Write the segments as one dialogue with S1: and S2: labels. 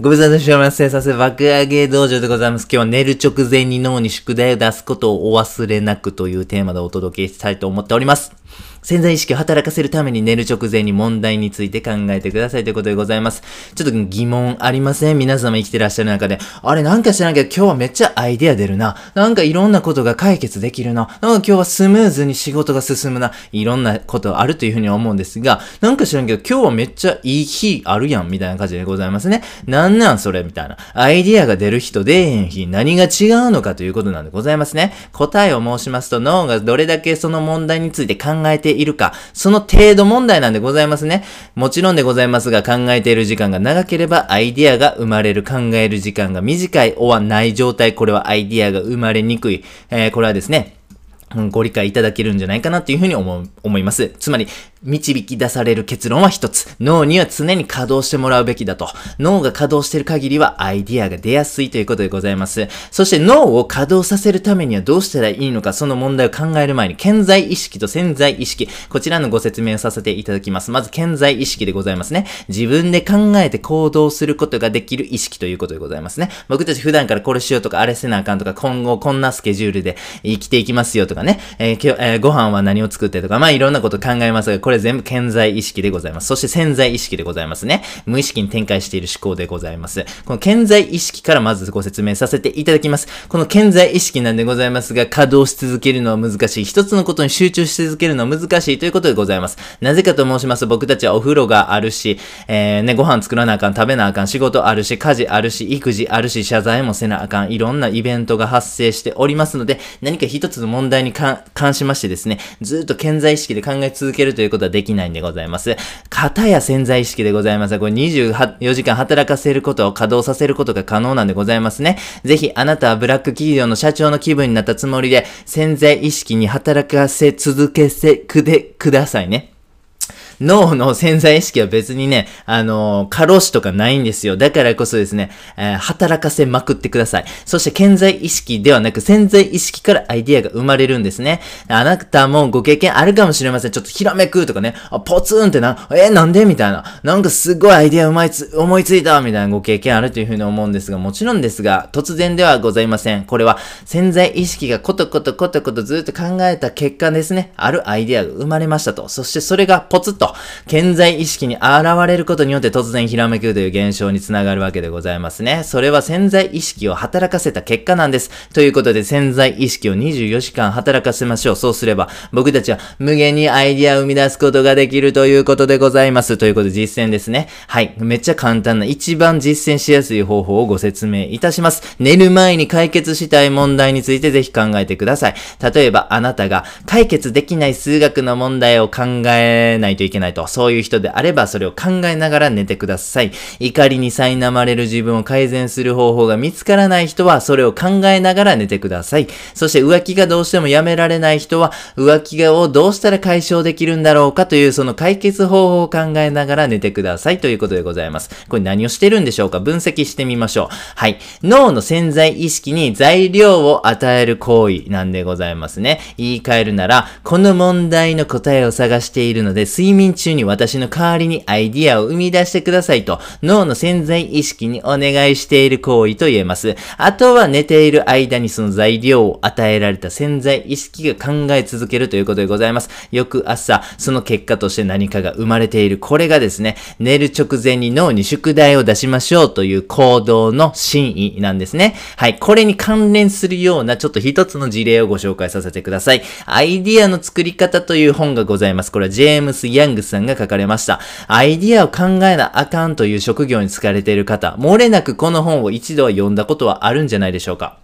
S1: ご無沙汰しております。生産爆上げ道場でございます。今日は寝る直前に脳に宿題を出すことをお忘れなくというテーマでお届けしたいと思っております。潜在意識を働かせるために寝る直前に問題について考えてくださいということでございます。ちょっと疑問ありません？皆様生きてらっしゃる中で。あれなんか知らんけど今日はめっちゃアイデア出るな。なんかいろんなことが解決できるな。なんか今日はスムーズに仕事が進むな。いろんなことあるというふうに思うんですが、なんか知らんけど今日はめっちゃいい日あるやんみたいな感じでございますね。なんなんそれみたいな。アイデアが出る日と出えへん日何が違うのかということなんでございますね。答えを申しますと脳がどれだけその問題について考えているか、その程度問題なんでございますね。もちろんでございますが、考えている時間が長ければ、アイディアが生まれる、考える時間が短い、おはない状態、これはアイディアが生まれにくい。えー、これはですね、ご理解いただけるんじゃないかなというふうに思う思います。つまり、導き出される結論は一つ。脳には常に稼働してもらうべきだと。脳が稼働してる限りはアイディアが出やすいということでございます。そして脳を稼働させるためにはどうしたらいいのか、その問題を考える前に、潜在意識と潜在意識、こちらのご説明をさせていただきます。まず、潜在意識でございますね。自分で考えて行動することができる意識ということでございますね。僕たち普段からこれしようとか、あれせなあかんとか、今後こんなスケジュールで生きていきますよとかね、えー、今日、えー、ご飯は何を作ってとか、まあいろんなこと考えますが、これれ全部潜在意識でございます。そして潜在意識でございますね。無意識に展開している思考でございます。この潜在意識からまずご説明させていただきます。この潜在意識なんでございますが、稼働し続けるのは難しい。一つのことに集中し続けるのは難しいということでございます。なぜかと申しますと、僕たちはお風呂があるし、えー、ね、ご飯作らなあかん、食べなあかん、仕事あるし、家事あるし、育児あるし、謝罪もせなあかん、いろんなイベントが発生しておりますので、何か一つの問題に関しましてですね、ずっと潜在意識で考え続けるということはできないんでございます。型や潜在意識でございます。これ24時間働かせることを稼働させることが可能なんでございますね。ぜひあなたはブラック企業の社長の気分になったつもりで潜在意識に働かせ続けせくでくださいね。脳の潜在意識は別にね、あのー、過労死とかないんですよ。だからこそですね、えー、働かせまくってください。そして潜在意識ではなく潜在意識からアイディアが生まれるんですね。あなたもご経験あるかもしれません。ちょっとひらめくとかね、あ、ポツンってな、えー、なんでみたいな。なんかすごいアイディア思いつ、思いついたみたいなご経験あるというふうに思うんですが、もちろんですが、突然ではございません。これは潜在意識がコトコトコトコトずっと考えた結果ですね、あるアイディアが生まれましたと。そしてそれがポツッとと、潜在意識に現れることによって突然ひらめくという現象につながるわけでございますね。それは潜在意識を働かせた結果なんです。ということで潜在意識を24時間働かせましょう。そうすれば僕たちは無限にアイディアを生み出すことができるということでございます。ということで実践ですね。はい。めっちゃ簡単な一番実践しやすい方法をご説明いたします。寝る前に解決したい問題についてぜひ考えてください。例えばあなたが解決できない数学の問題を考えないといけないけないと。そういう人であればそれを考えながら寝てください。怒りに苛まれる自分を改善する方法が見つからない人はそれを考えながら寝てください。そして浮気がどうしてもやめられない人は浮気をどうしたら解消できるんだろうかというその解決方法を考えながら寝てくださいということでございます。これ何をしてるんでしょうか？分析してみましょう。はい。脳の潜在意識に材料を与える行為なんでございますね。言い換えるなら、この問題の答えを探しているので、睡眠中に私の代わりにアイディアを生み出してくださいと、脳の潜在意識にお願いしている行為と言えます。あとは寝ている間にその材料を与えられた潜在意識が考え続けるということでございます。翌朝、その結果として何かが生まれている。これがですね、寝る直前に脳に宿題を出しましょうという行動の真意なんですね。はい。これに関連するようなちょっと一つの事例をご紹介させてください。アイディアの作り方という本がございます。これはジェームス・ヤングさんが書かれました。アイディアを考えなあかんという職業に疲れている方、漏れなくこの本を一度は読んだことはあるんじゃないでしょうか。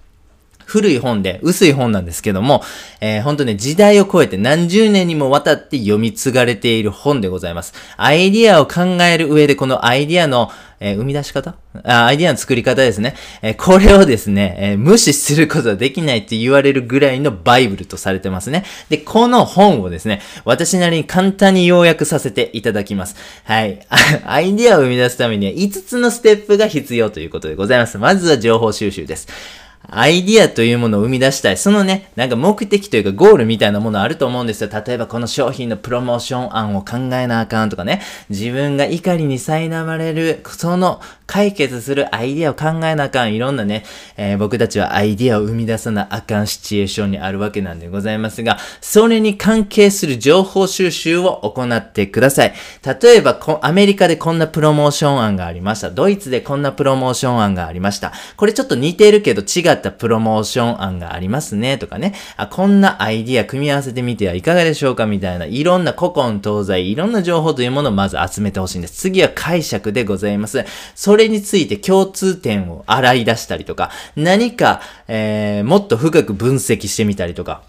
S1: 古い本で、薄い本なんですけども、えー、本当ね、時代を超えて何十年にもわたって読み継がれている本でございます。アイディアを考える上で、このアイディアの、えー、生み出し方？あアイディアの作り方ですね。えー、これをですね、えー、無視することはできないって言われるぐらいのバイブルとされてますね。で、この本をですね、私なりに簡単に要約させていただきます。はい。アイディアを生み出すためには5つのステップが必要ということでございます。まずは情報収集です。アイディアというものを生み出したい。そのね、なんか目的というかゴールみたいなものあると思うんですよ。例えばこの商品のプロモーション案を考えなあかんとかね。自分が怒りに苛まれる、その解決するアイディアを考えなあかん。いろんなね、えー、僕たちはアイディアを生み出さなあかんシチュエーションにあるわけなんでございますが、それに関係する情報収集を行ってください。例えば、アメリカでこんなプロモーション案がありました。ドイツでこんなプロモーション案がありました。これちょっと似てるけど違ったプロモーション案がありますね。とかね。あ、こんなアイディア組み合わせてみてはいかがでしょうかみたいな、いろんな古今東西、いろんな情報というものをまず集めてほしいんです。次は解釈でございます。それについて共通点を洗い出したりとか、何か、えー、もっと深く分析してみたりとか、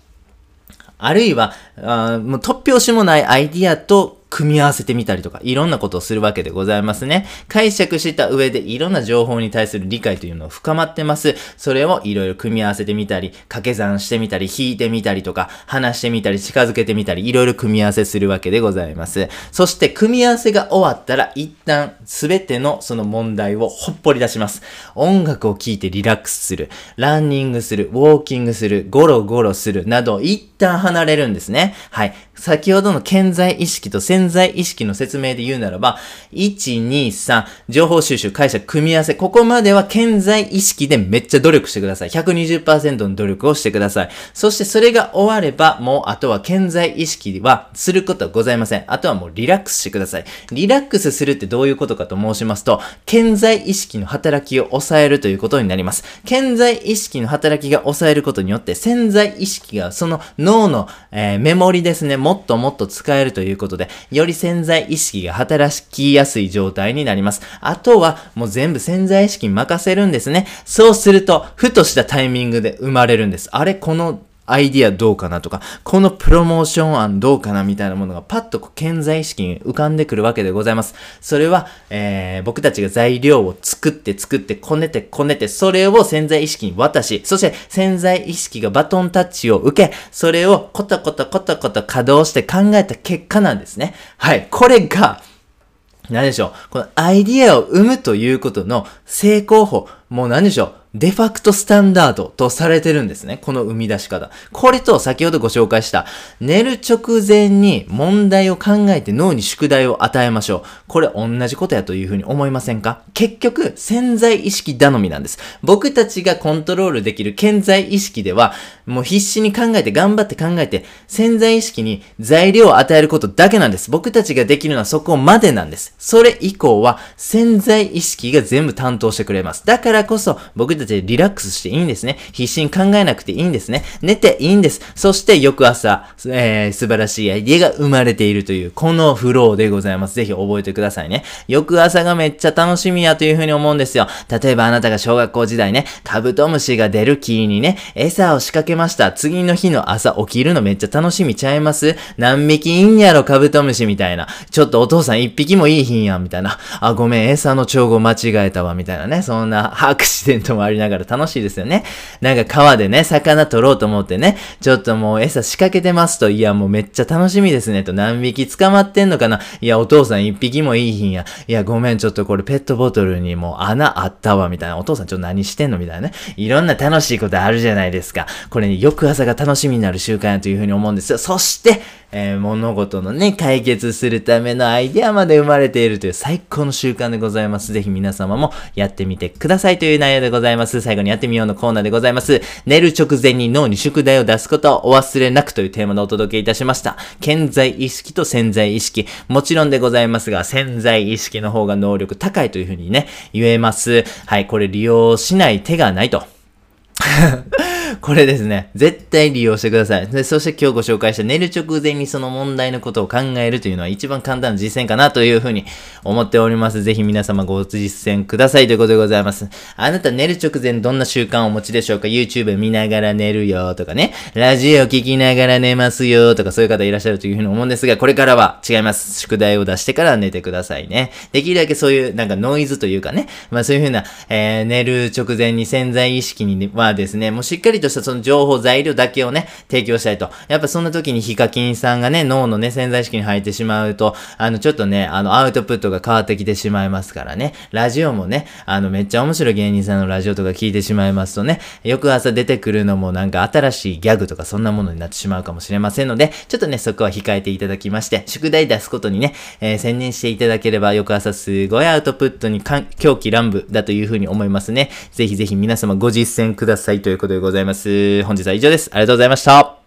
S1: あるいは、あもう突拍子もないアイディアと組み合わせてみたりとか、いろんなことをするわけでございますね。解釈した上でいろんな情報に対する理解というのを深まってます。それをいろいろ組み合わせてみたり、掛け算してみたり、引いてみたりとか、話してみたり、近づけてみたり、いろいろ組み合わせするわけでございます。そして、組み合わせが終わったら、一旦すべてのその問題をほっぽり出します。音楽を聴いてリラックスする、ランニングする、ウォーキングする、ゴロゴロする、など、一旦離れるんですね。はい。先ほどの健在意識と潜在意識の説明で言うならば、1、2、3、情報収集、解釈、組み合わせ、ここまでは健在意識でめっちゃ努力してください。120%の努力をしてください。そしてそれが終われば、もうあとは健在意識はすることはございません。あとはもうリラックスしてください。リラックスするってどういうことかと申しますと、健在意識の働きを抑えるということになります。健在意識の働きが抑えることによって、潜在意識がその脳の、えー、メモリですね、もっともっと使えるということで、より潜在意識が働きやすい状態になります。あとは、もう全部潜在意識に任せるんですね。そうすると、ふとしたタイミングで生まれるんです。あれ、このアイディアどうかなとか、このプロモーション案どうかなみたいなものがパッと健在意識に浮かんでくるわけでございます。それは、えー、僕たちが材料を作って作ってこねてこねて、それを潜在意識に渡し、そして潜在意識がバトンタッチを受け、それをコトコトコトコト稼働して考えた結果なんですね。はい。これが、何でしょう。このアイディアを生むということの成功法。もう何でしょう。デファクトスタンダードとされてるんですね。この生み出し方。これと先ほどご紹介した寝る直前に問題を考えて脳に宿題を与えましょう。これ同じことやというふうに思いませんか？結局潜在意識頼みなんです。僕たちがコントロールできる潜在意識ではもう必死に考えて頑張って考えて潜在意識に材料を与えることだけなんです。僕たちができるのはそこまでなんです。それ以降は潜在意識が全部担当してくれます。だからこそ僕たちリラックスしていいんですね。必死に考えなくていいんですね。寝ていいんです。そして翌朝、えー、素晴らしいアイディアが生まれているという、このフローでございます。ぜひ覚えてくださいね。翌朝がめっちゃ楽しみやというふうに思うんですよ。例えばあなたが小学校時代ね、カブトムシが出る木にね、餌を仕掛けました。次の日の朝起きるのめっちゃ楽しみちゃいます？何匹いんやろカブトムシみたいな。ちょっとお父さん一匹もいいひんやんみたいな。あ、ごめん、餌の調合間違えたわみたいなね。そんなアクシデントもありながら楽しいですよね。なんか川でね、魚取ろうと思ってね、ちょっともう餌仕掛けてますと、いやもうめっちゃ楽しみですねと、何匹捕まってんのかないやお父さん一匹もいいひんや。いやごめんちょっとこれペットボトルにもう穴あったわみたいな。お父さんちょっと何してんの？みたいなね。いろんな楽しいことあるじゃないですか。これね、翌朝が楽しみになる習慣やというふうに思うんですよ。そして、えー、物事のね、解決するためのアイデアまで生まれているという最高の習慣でございます。ぜひ皆様もやってみてくださいという内容でございます。最後にやってみようのコーナーでございます。寝る直前に脳に宿題を出すことをお忘れなくというテーマでお届けいたしました。健在意識と潜在意識。もちろんでございますが、潜在意識の方が能力高いというふうにね、言えます。はい、これ利用しない手がないと。これですね、絶対利用してください。でそして今日ご紹介した寝る直前にその問題のことを考えるというのは一番簡単な実践かなというふうに思っております。ぜひ皆様ご実践くださいということでございます。あなた寝る直前どんな習慣をお持ちでしょうか ?YouTube 見ながら寝るよとかね、ラジオ聞きながら寝ますよとかそういう方いらっしゃるというふうに思うんですが、これからは違います。宿題を出してから寝てくださいね。できるだけそういうなんかノイズというかね、まあそういうふうな、えー、寝る直前に潜在意識にはですね、もうしっかりとしたその情報、材料だけをね、提供したいと。やっぱそんな時にヒカキンさんがね、脳のね、潜在意識に入ってしまうと、あの、ちょっとね、あの、アウトプットが変わってきてしまいますからね。ラジオもね、あの、めっちゃ面白い芸人さんのラジオとか聞いてしまいますとね、翌朝出てくるのもなんか新しいギャグとかそんなものになってしまうかもしれませんので、ちょっとね、そこは控えていただきまして、宿題出すことにね、えー、専念していただければ、翌朝すごいアウトプットに狂気乱舞だというふうに思いますね。ぜひぜひ皆様ご実践くださいということでございますます。本日は以上です。ありがとうございました。